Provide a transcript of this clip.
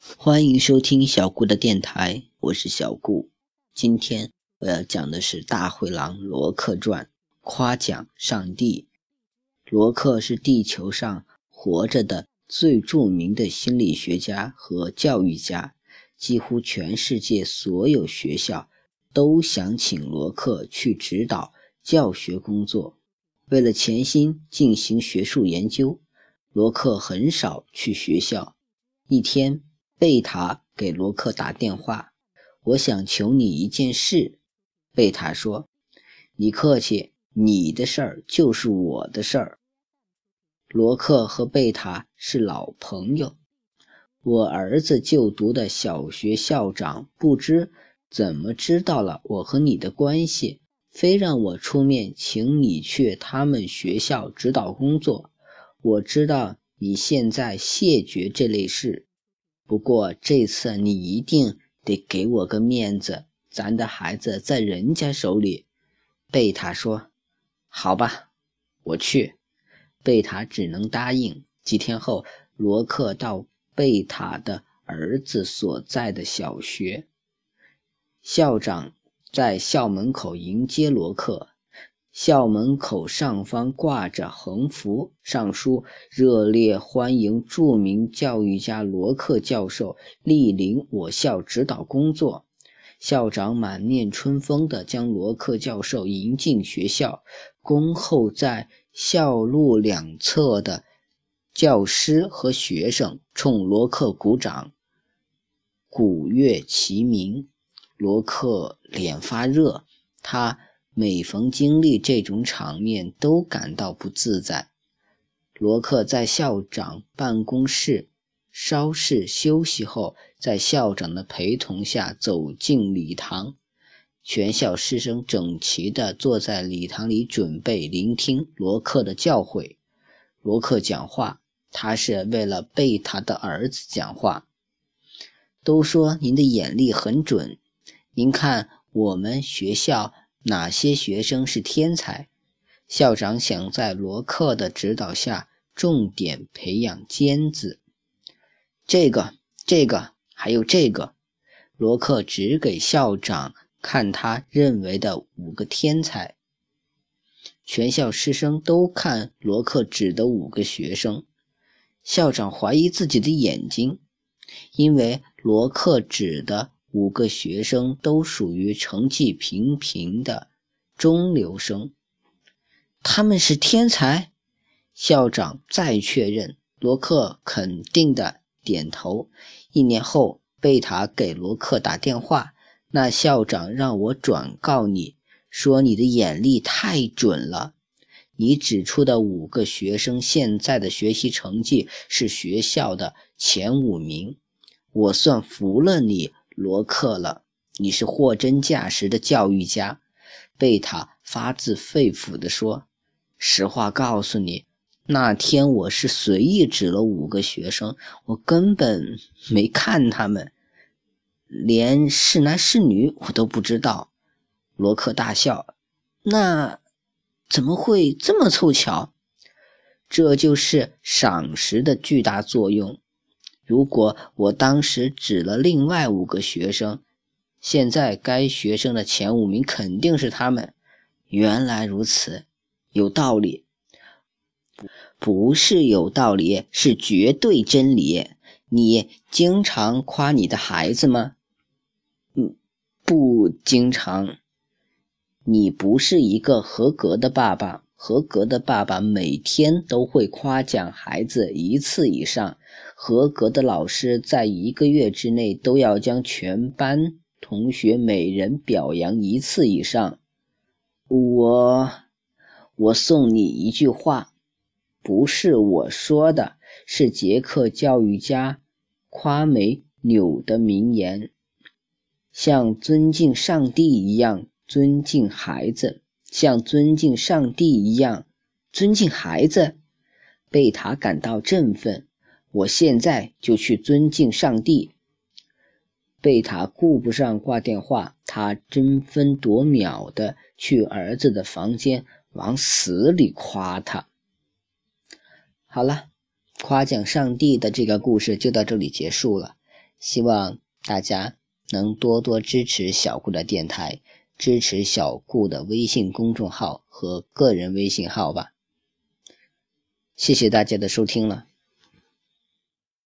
欢迎收听小顾的电台，我是小顾。今天我要讲的是大灰狼罗克传，夸奖上帝。罗克是地球上活着的最著名的心理学家和教育家，几乎全世界所有学校都想请罗克去指导教学工作。为了潜心进行学术研究，罗克很少去学校。一天。贝塔给罗克打电话，我想求你一件事。贝塔说：“你客气，你的事儿就是我的事儿。”罗克和贝塔是老朋友。我儿子就读的小学校长不知怎么知道了我和你的关系，非让我出面请你去他们学校指导工作。我知道你现在谢绝这类事。不过这次你一定得给我个面子，咱的孩子在人家手里。贝塔说：“好吧，我去。”贝塔只能答应。几天后，罗克到贝塔的儿子所在的小学，校长在校门口迎接罗克。校门口上方挂着横幅，上书“热烈欢迎著名教育家罗克教授莅临我校指导工作”。校长满面春风地将罗克教授迎进学校，恭候在校路两侧的教师和学生冲罗克鼓掌，鼓乐齐鸣。罗克脸发热，他。每逢经历这种场面，都感到不自在。罗克在校长办公室稍事休息后，在校长的陪同下走进礼堂。全校师生整齐地坐在礼堂里，准备聆听罗克的教诲。罗克讲话，他是为了贝塔的儿子讲话。都说您的眼力很准，您看我们学校。哪些学生是天才？校长想在罗克的指导下重点培养尖子。这个、这个，还有这个。罗克指给校长看他认为的五个天才。全校师生都看罗克指的五个学生。校长怀疑自己的眼睛，因为罗克指的。五个学生都属于成绩平平的中流生，他们是天才。校长再确认，罗克肯定的点头。一年后，贝塔给罗克打电话，那校长让我转告你说，你的眼力太准了。你指出的五个学生现在的学习成绩是学校的前五名，我算服了你。罗克了，你是货真价实的教育家。”贝塔发自肺腑地说。“实话告诉你，那天我是随意指了五个学生，我根本没看他们，连是男是女我都不知道。”罗克大笑。“那怎么会这么凑巧？这就是赏识的巨大作用。”如果我当时指了另外五个学生，现在该学生的前五名肯定是他们。原来如此，有道理。不是有道理，是绝对真理。你经常夸你的孩子吗？嗯，不经常。你不是一个合格的爸爸。合格的爸爸每天都会夸奖孩子一次以上。合格的老师在一个月之内都要将全班同学每人表扬一次以上。我，我送你一句话，不是我说的，是捷克教育家夸梅纽的名言：像尊敬上帝一样尊敬孩子。像尊敬上帝一样尊敬孩子，贝塔感到振奋。我现在就去尊敬上帝。贝塔顾不上挂电话，他争分夺秒的去儿子的房间，往死里夸他。好了，夸奖上帝的这个故事就到这里结束了。希望大家能多多支持小顾的电台，支持小顾的微信公众号和个人微信号吧。谢谢大家的收听了。